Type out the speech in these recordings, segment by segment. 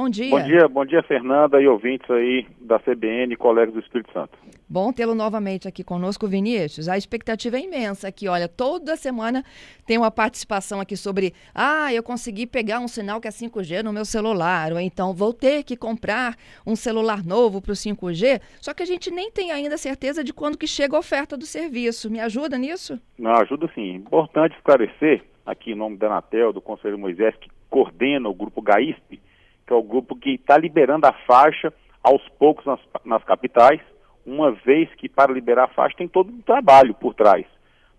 Bom dia. Bom dia, bom dia, Fernanda e ouvintes aí da CBN, colegas do Espírito Santo. Bom tê-lo novamente aqui conosco, Vinícius. A expectativa é imensa aqui. Olha, toda semana tem uma participação aqui sobre: ah, eu consegui pegar um sinal que é 5G no meu celular, ou então vou ter que comprar um celular novo para o 5G. Só que a gente nem tem ainda certeza de quando que chega a oferta do serviço. Me ajuda nisso? Não, ajuda sim. Importante esclarecer, aqui em nome da Anatel, do Conselho Moisés, que coordena o grupo GAISP, que é o grupo que está liberando a faixa aos poucos nas, nas capitais uma vez que para liberar a faixa tem todo um trabalho por trás.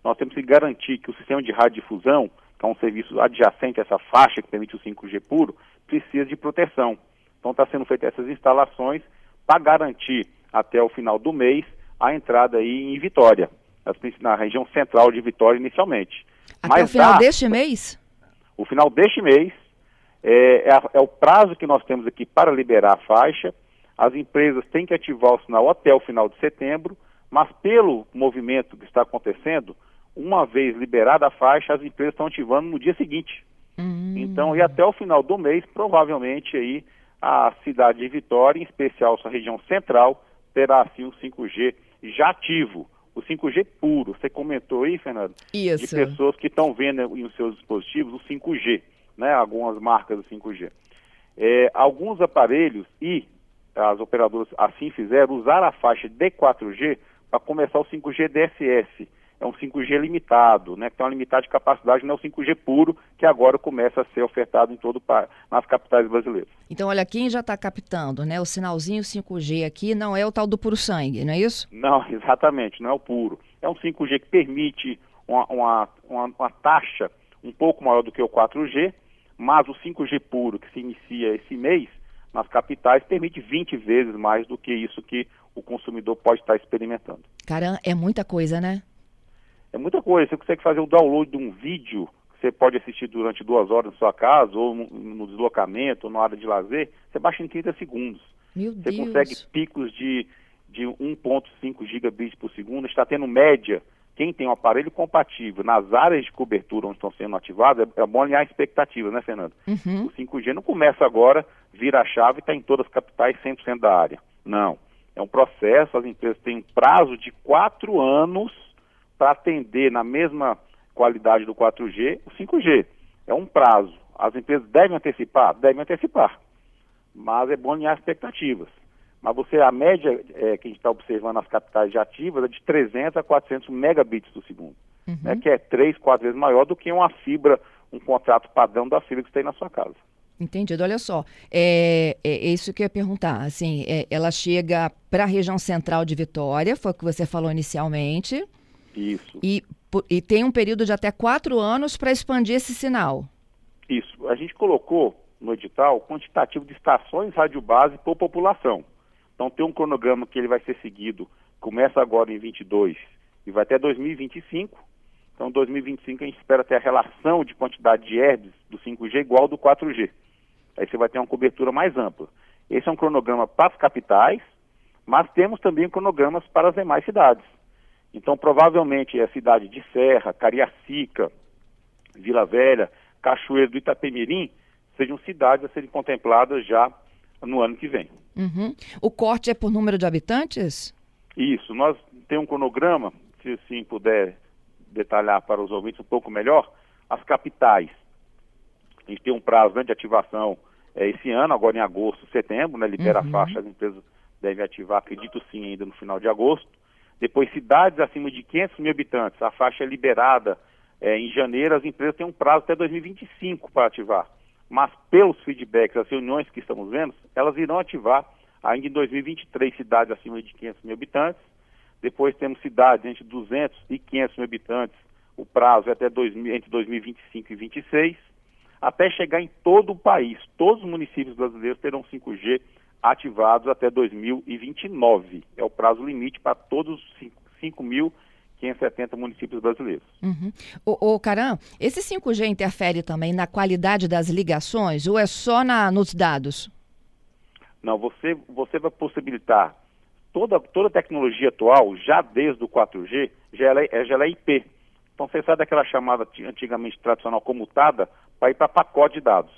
Nós temos que garantir que o sistema de radiodifusão, que é um serviço adjacente a essa faixa que permite o 5G puro, precisa de proteção. Então está sendo feitas essas instalações para garantir até o final do mês a entrada aí em Vitória, na região central de Vitória inicialmente. Até Mas o final dá, deste mês? O final deste mês é, é, é o prazo que nós temos aqui para liberar a faixa as empresas têm que ativar o sinal até o final de setembro, mas pelo movimento que está acontecendo, uma vez liberada a faixa, as empresas estão ativando no dia seguinte. Uhum. Então, e até o final do mês, provavelmente aí a cidade de Vitória, em especial sua região central, terá assim o 5G já ativo. O 5G puro. Você comentou aí, Fernando? Isso. De pessoas que estão vendo em seus dispositivos o 5G, né? Algumas marcas do 5G. É, alguns aparelhos e as operadoras assim fizeram, usar a faixa de 4G para começar o 5G DSS. É um 5G limitado, né, que tem uma limitada de capacidade, não é o 5G puro, que agora começa a ser ofertado em todo nas capitais brasileiras. Então, olha, quem já está captando, né, o sinalzinho 5G aqui não é o tal do puro sangue, não é isso? Não, exatamente, não é o puro. É um 5G que permite uma, uma, uma, uma taxa um pouco maior do que o 4G, mas o 5G puro, que se inicia esse mês, nas capitais permite 20 vezes mais do que isso que o consumidor pode estar experimentando. Caramba, é muita coisa, né? É muita coisa. Você consegue fazer o download de um vídeo que você pode assistir durante duas horas na sua casa, ou no, deslocamento, ou na área de lazer, você baixa em 30 segundos. Meu você Deus. consegue picos de, de 1.5 gigabits por segundo, está tendo média quem tem um aparelho compatível nas áreas de cobertura onde estão sendo ativados, é, é bom alinhar a expectativa, né, Fernando? Uhum. O 5G não começa agora, vira a chave e está em todas as capitais 100% da área. Não. É um processo, as empresas têm um prazo de quatro anos para atender na mesma qualidade do 4G o 5G. É um prazo. As empresas devem antecipar? Devem antecipar. Mas é bom alinhar expectativas. Mas você, a média é, que a gente está observando nas capitais de ativas é de 300 a 400 megabits por segundo, uhum. né, que é três, quatro vezes maior do que uma fibra, um contrato padrão da fibra que você tem na sua casa. Entendido. Olha só, é, é, é isso que eu ia perguntar. Assim, é, ela chega para a região central de Vitória, foi o que você falou inicialmente. Isso. E, e tem um período de até quatro anos para expandir esse sinal. Isso. A gente colocou no edital quantitativo de estações radiobase por população. Então tem um cronograma que ele vai ser seguido, começa agora em 22 e vai até 2025. Então 2025 a gente espera ter a relação de quantidade de hertz do 5G igual ao do 4G. Aí você vai ter uma cobertura mais ampla. Esse é um cronograma para as capitais, mas temos também cronogramas para as demais cidades. Então provavelmente a cidade de Serra, Cariacica, Vila Velha, Cachoeiro do Itapemirim sejam cidades a serem contempladas já no ano que vem. Uhum. O corte é por número de habitantes? Isso. Nós temos um cronograma, se assim puder detalhar para os ouvintes um pouco melhor, as capitais. A gente tem um prazo né, de ativação é, esse ano, agora em agosto, setembro, né, libera uhum. a faixa, as empresas devem ativar, acredito sim, ainda no final de agosto. Depois, cidades acima de 500 mil habitantes, a faixa é liberada é, em janeiro, as empresas têm um prazo até 2025 para ativar mas pelos feedbacks, as reuniões que estamos vendo, elas irão ativar ainda em 2023 cidades acima de 500 mil habitantes. Depois temos cidades entre 200 e 500 mil habitantes, o prazo é até 2000, entre 2025 e 2026, até chegar em todo o país. Todos os municípios brasileiros terão 5G ativados até 2029. É o prazo limite para todos os 5 mil 570 municípios brasileiros. Uhum. O, o Caram, esse 5G interfere também na qualidade das ligações ou é só na, nos dados? Não, você, você vai possibilitar toda, toda a tecnologia atual, já desde o 4G, já ela, é, já ela é IP. Então você sai daquela chamada antigamente tradicional comutada para ir para pacote de dados.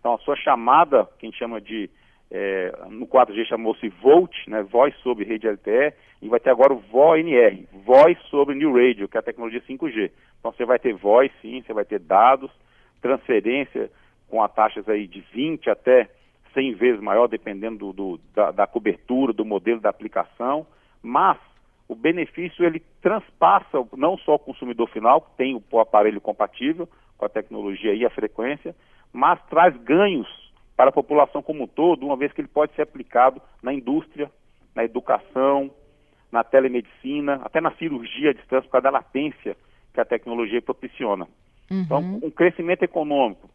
Então a sua chamada, que a gente chama de, é, no 4G chamou-se VoLT, né, voz sobre rede LTE, e vai ter agora o VoNR, voz sobre New Radio, que é a tecnologia 5G. Então você vai ter voz sim, você vai ter dados, transferência com a taxas aí de 20 até 100 vezes maior, dependendo do, do da, da, cobertura, do modelo da aplicação, mas o benefício ele transpassa não só o consumidor final, que tem o, aparelho compatível com a tecnologia e a frequência, mas traz ganhos para a população como um todo, uma vez que ele pode ser aplicado na indústria, na educação, na telemedicina, até na cirurgia à distância, por causa da latência que a tecnologia propiciona. Uhum. Então, um crescimento econômico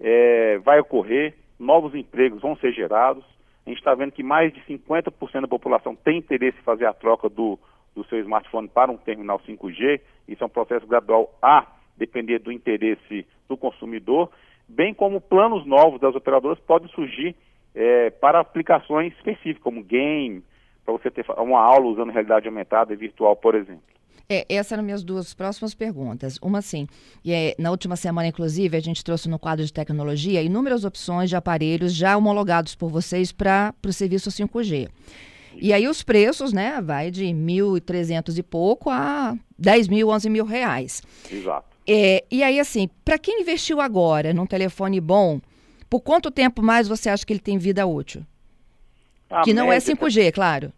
é, vai ocorrer, novos empregos vão ser gerados. A gente está vendo que mais de 50% da população tem interesse em fazer a troca do, do seu smartphone para um terminal 5G. Isso é um processo gradual a depender do interesse do consumidor, bem como planos novos das operadoras podem surgir é, para aplicações específicas, como game, para você ter uma aula usando realidade aumentada e virtual, por exemplo. É, essas eram minhas duas próximas perguntas. Uma assim, e é, na última semana, inclusive, a gente trouxe no quadro de tecnologia inúmeras opções de aparelhos já homologados por vocês para o serviço 5G. E aí os preços, né, vai de 1.300 e pouco a 10 mil, 11 mil reais. Exato. É, e aí, assim, para quem investiu agora num telefone bom, por quanto tempo mais você acha que ele tem vida útil? A que não é 5G, claro.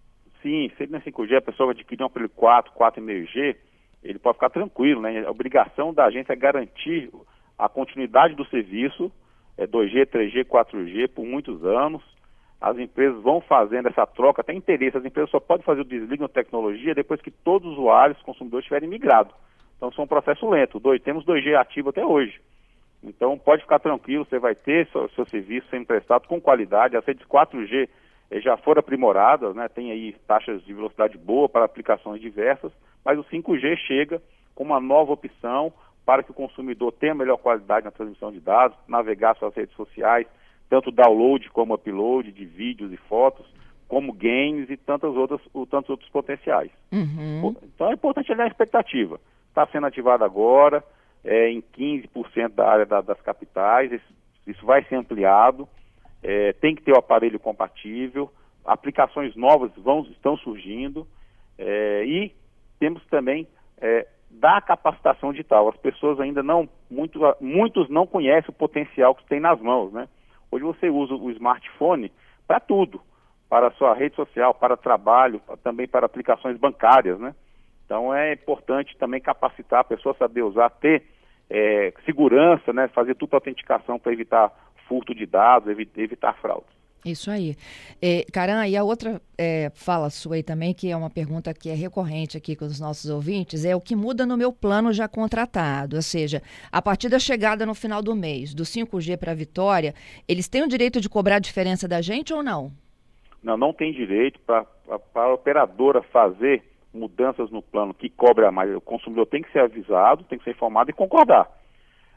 Sim, se ele é 5G, a pessoa vai adquirir um aparelho 4, 4,5G, ele pode ficar tranquilo, né? A obrigação da agência é garantir a continuidade do serviço, é 2G, 3G, 4G, por muitos anos. As empresas vão fazendo essa troca, tem interesse, as empresas só podem fazer o desligue na tecnologia depois que todos os usuários, consumidores, tiverem migrado. Então, isso é um processo lento. Dois, temos 2G ativo até hoje. Então, pode ficar tranquilo, você vai ter seu, seu serviço sendo prestado com qualidade. As redes 4G eh, já foram aprimoradas, né? tem aí taxas de velocidade boa para aplicações diversas, mas o 5G chega com uma nova opção para que o consumidor tenha melhor qualidade na transmissão de dados, navegar suas redes sociais, tanto download como upload de vídeos e fotos, como games e tantas outras, tantos outros potenciais. Uhum. Então é importante olhar a expectativa. Está sendo ativado agora, é, em 15% da área da, das capitais, isso, isso vai ser ampliado é, tem que ter o aparelho compatível, aplicações novas vão, estão surgindo é, e temos também é, da capacitação digital. As pessoas ainda não, muito, muitos não conhecem o potencial que tem nas mãos, né? Hoje você usa o smartphone para tudo, para a sua rede social, para trabalho, também para aplicações bancárias, né? Então é importante também capacitar a pessoa a saber usar, ter é, segurança, né? Fazer tudo autenticação para evitar furto de dados, evitar fraudes. Isso aí. É, Caran, e a outra é, fala sua aí também, que é uma pergunta que é recorrente aqui com os nossos ouvintes, é o que muda no meu plano já contratado. Ou seja, a partir da chegada no final do mês, do 5G para a Vitória, eles têm o direito de cobrar a diferença da gente ou não? Não, não tem direito para a operadora fazer mudanças no plano que cobra mais. O consumidor tem que ser avisado, tem que ser informado e concordar.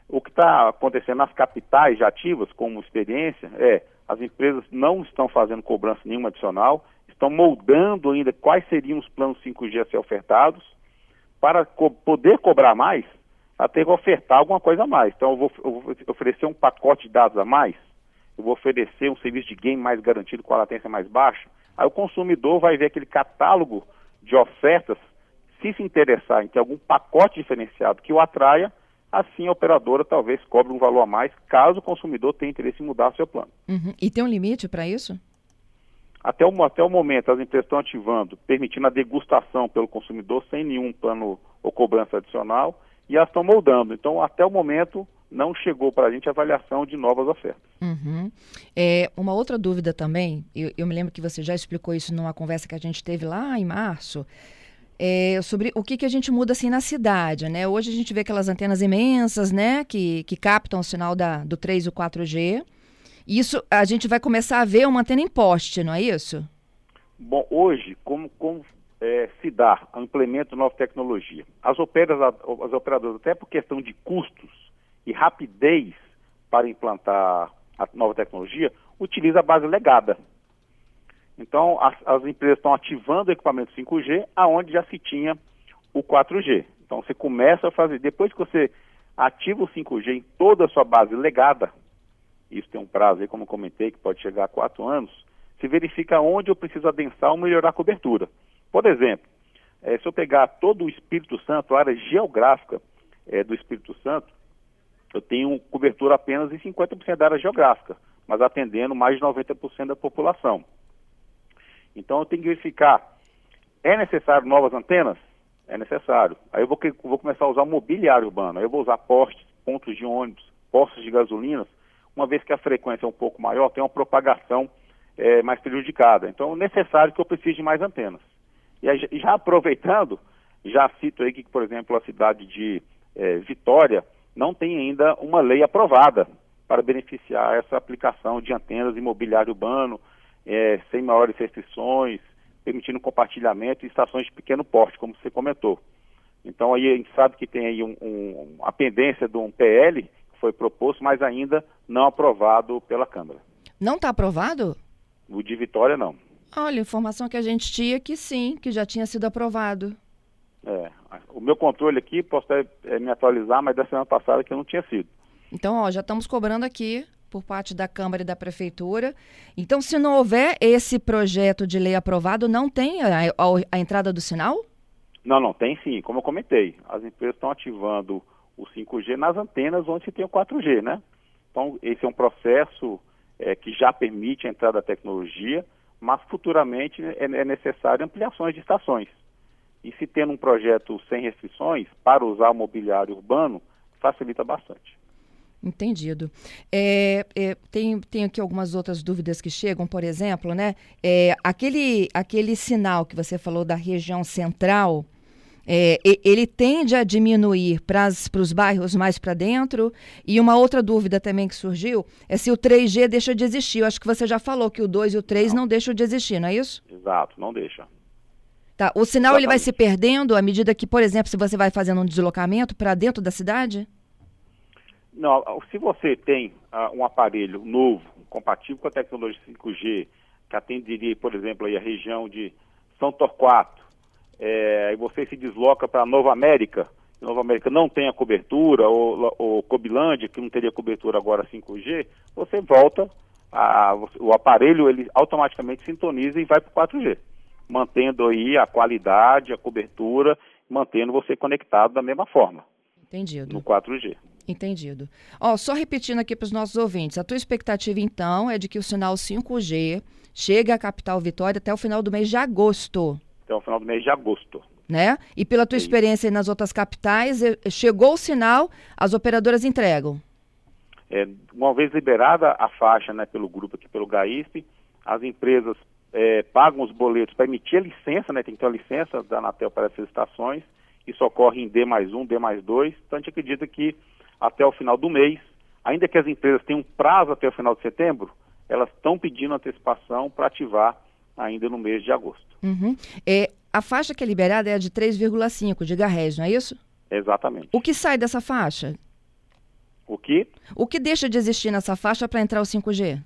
O que está acontecendo nas capitais já ativas, como experiência, é as empresas não estão fazendo cobrança nenhuma adicional, estão moldando ainda quais seriam os planos 5G a ser ofertados, para co poder cobrar mais, a ter que ofertar alguma coisa a mais. Então, eu vou, eu vou, oferecer um pacote de dados a mais, eu vou oferecer um serviço de game mais garantido com a latência mais baixa. Aí o consumidor vai ver aquele catálogo de ofertas, se se interessar em ter algum pacote diferenciado que o atraia, assim a operadora talvez cobre um valor a mais, caso o consumidor tenha interesse em mudar seu plano. Uhum. E tem um limite para isso? Até o, até o momento, as empresas estão ativando, permitindo a degustação pelo consumidor sem nenhum plano ou cobrança adicional, e elas estão moldando. Então, até o momento, não chegou para a gente a avaliação de novas ofertas. Uhum. É, uma outra dúvida também, eu, eu me lembro que você já explicou isso numa conversa que a gente teve lá em março, é, sobre o que, que a gente muda assim na cidade, né? Hoje a gente vê aquelas antenas imensas, né, que, que captam o sinal da, do 3 e o 4G. Isso a gente vai começar a ver uma antena em poste, não é isso? Bom, hoje, como, como é, se dá o implemento nova tecnologia? As operadoras, as operadoras, até por questão de custos e rapidez para implantar a nova tecnologia, utiliza a base legada. Então, as, as empresas estão ativando o equipamento 5G, aonde já se tinha o 4G. Então, você começa a fazer, depois que você ativa o 5G em toda a sua base legada, isso tem um prazo aí, como comentei, que pode chegar a quatro anos, se verifica onde eu preciso adensar ou melhorar a cobertura. Por exemplo, é, se eu pegar todo o Espírito Santo, a área geográfica é, do Espírito Santo, eu tenho cobertura apenas em 50% da área geográfica, mas atendendo mais de 90% da população. Então eu tenho que verificar, é necessário novas antenas? É necessário. Aí eu vou, vou começar a usar mobiliário urbano, aí eu vou usar postes, pontos de ônibus, postos de gasolinas, uma vez que a frequência é um pouco maior, tem uma propagação é, mais prejudicada. Então é necessário que eu precise de mais antenas. E aí, já aproveitando, já cito aí que, por exemplo, a cidade de é, Vitória não tem ainda uma lei aprovada para beneficiar essa aplicação de antenas imobiliário urbano, é, sem maiores restrições, permitindo compartilhamento e estações de pequeno porte, como você comentou. Então aí a gente sabe que tem aí um, um, a pendência de um PL que foi proposto, mas ainda não aprovado pela Câmara. Não está aprovado? O de Vitória não. Olha, informação que a gente tinha que sim, que já tinha sido aprovado. É, o meu controle aqui, posso até é, me atualizar, mas da semana passada que não tinha sido. Então, ó, já estamos cobrando aqui por parte da Câmara e da Prefeitura. Então, se não houver esse projeto de lei aprovado, não tem a, a, a entrada do sinal? Não, não, tem sim. Como eu comentei, as empresas estão ativando o 5G nas antenas onde se tem o 4G, né? Então, esse é um processo é, que já permite a entrada da tecnologia, mas futuramente é, é necessário ampliações de estações. E se tendo um projeto sem restrições, para usar o mobiliário urbano, facilita bastante. Entendido. É, é, tem, tem aqui algumas outras dúvidas que chegam, por exemplo, né? É, aquele, aquele sinal que você falou da região central, é, ele tende a diminuir para os bairros mais para dentro. E uma outra dúvida também que surgiu é se o 3G deixa de existir. Eu acho que você já falou que o 2 e o 3 não, não deixam de existir, não é isso? Exato, não deixa. Tá. O sinal ele vai se perdendo à medida que, por exemplo, se você vai fazendo um deslocamento para dentro da cidade? Não, se você tem uh, um aparelho novo, compatível com a tecnologia 5G, que atenderia, por exemplo, aí a região de São Torquato, é, e você se desloca para Nova América, Nova América não tem a cobertura, ou, ou Cobilândia, que não teria cobertura agora 5G, você volta, a, o aparelho ele automaticamente sintoniza e vai para o 4G mantendo aí a qualidade, a cobertura, mantendo você conectado da mesma forma. Entendido. No 4G. Entendido. Ó, só repetindo aqui para os nossos ouvintes, a tua expectativa então é de que o sinal 5G chegue à capital Vitória até o final do mês de agosto. Até o final do mês de agosto. Né? E pela tua experiência nas outras capitais, chegou o sinal, as operadoras entregam. É, uma vez liberada a faixa né, pelo grupo aqui, pelo GAISP, as empresas é, pagam os boletos para emitir a licença, né, tem que ter a licença da Anatel para essas estações, isso ocorre em D mais 1, D mais 2, então a gente acredita que até o final do mês, ainda que as empresas tenham prazo até o final de setembro, elas estão pedindo antecipação para ativar ainda no mês de agosto. Uhum. É, a faixa que é liberada é a de 3,5 GHz, não é isso? Exatamente. O que sai dessa faixa? O que? O que deixa de existir nessa faixa para entrar o 5G?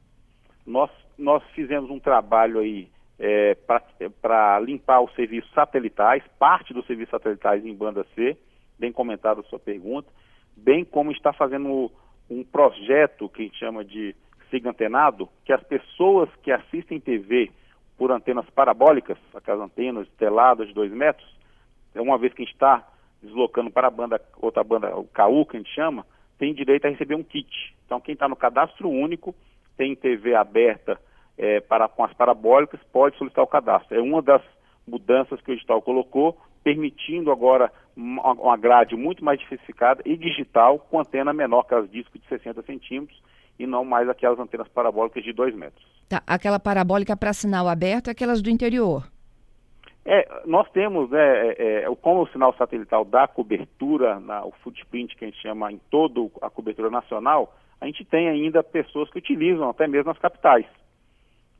Nós nós fizemos um trabalho aí é, para limpar os serviços satelitais, parte dos serviços satelitais em banda C, bem comentado a sua pergunta, bem como está fazendo um projeto que a gente chama de siga antenado, que as pessoas que assistem TV por antenas parabólicas, aquelas antenas teladas de 2 metros, uma vez que a gente está deslocando para a banda, outra banda, o KU que a gente chama, tem direito a receber um kit. Então quem está no cadastro único tem TV aberta é, para, com as parabólicas, pode solicitar o cadastro. É uma das mudanças que o edital colocou, permitindo agora uma, grade muito mais diversificada e digital, com antena menor que as discos de 60 centímetros e não mais aquelas antenas parabólicas de 2 metros. Tá, aquela parabólica para sinal aberto é aquelas do interior? É, nós temos, né, é, é, como o sinal satelital dá cobertura, na, o footprint que a gente chama em toda a cobertura nacional, a gente tem ainda pessoas que utilizam até mesmo nas capitais.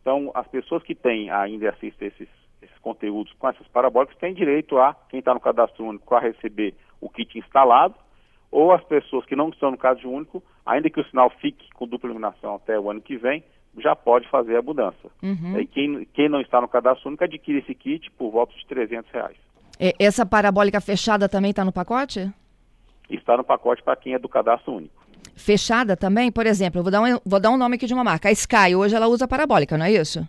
Então, as pessoas que têm ainda assistem esses, esses conteúdos com essas parabólicas têm direito a, quem está no cadastro único, a receber o kit instalado, ou as pessoas que não estão no caso único, ainda que o sinal fique com dupla iluminação até o ano que vem, já pode fazer a mudança. Uhum. E quem, quem não está no cadastro único adquire esse kit por volta de 300 reais. E essa parabólica fechada também está no pacote? Está no pacote para quem é do cadastro único. Fechada também? Por exemplo, eu vou dar, um, vou dar um nome aqui de uma marca. A Sky, hoje ela usa parabólica, não é isso?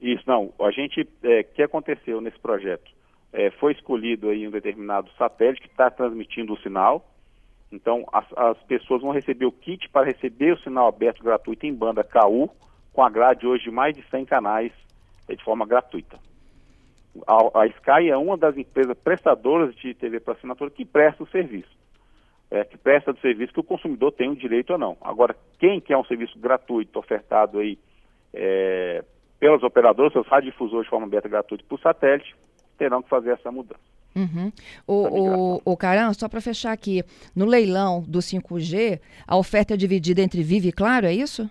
Isso, não. A gente, é, que aconteceu nesse projeto? É, foi escolhido aí um determinado satélite que está transmitindo o sinal. Então, as, as, pessoas vão receber o kit para receber o sinal aberto gratuito em banda KU, com a grade hoje de mais de 100 canais é, de forma gratuita. A, a, Sky é uma das empresas prestadoras de TV para assinatura que presta o serviço. É, que presta o serviço que o consumidor tem o direito ou não. Agora, quem quer um serviço gratuito ofertado aí é, pelas operadoras, seus radiodifusores de forma aberta gratuita por satélite, terão que fazer essa mudança. Uhum. O, o, o Caran, só para fechar aqui, no leilão do 5G, a oferta é dividida entre Vive e Claro, é isso?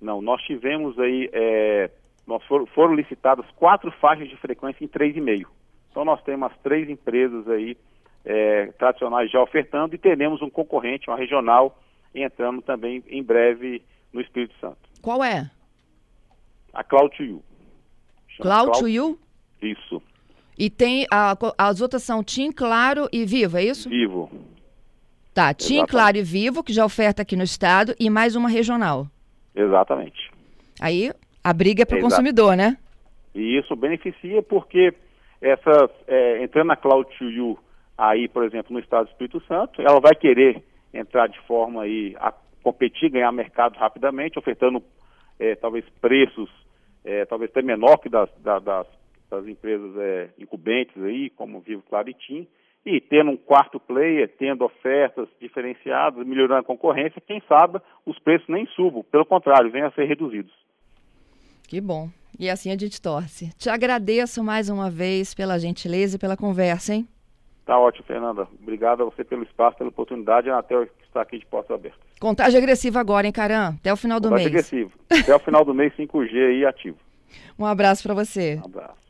Não, nós tivemos aí, é, nós foram, foram licitadas quatro faixas de frequência em 3,5. Então nós temos as três empresas aí é, tradicionais já ofertando e teremos um concorrente, uma regional, entrando também em breve no Espírito Santo. Qual é? A Cloud. Cloud? Isso. E tem a, as outras são Tim, Claro e Vivo, é isso? Vivo. Tá, Tim, Claro e Vivo, que já oferta aqui no estado, e mais uma regional. Exatamente. Aí a briga é para o consumidor, né? E isso beneficia porque essa, é, entrando na Cloud to You aí, por exemplo, no estado do Espírito Santo, ela vai querer entrar de forma aí a competir, ganhar mercado rapidamente, ofertando é, talvez preços é, talvez até menor que das, das, das empresas é, incumbentes aí, como Vivo Claritim, e tendo um quarto player, tendo ofertas diferenciadas, melhorando a concorrência, quem sabe os preços nem subam, pelo contrário, venham a ser reduzidos. Que bom. E assim a gente torce. Te agradeço mais uma vez pela gentileza e pela conversa, hein? Tá ótimo, Fernanda. Obrigado a você pelo espaço, pela oportunidade, até estar aqui de portas abertas. Contagem agressiva agora, hein, Caram? Até o final do Contagem mês. agressivo. Até o final do mês, 5G aí ativo. Um abraço para você. Um abraço.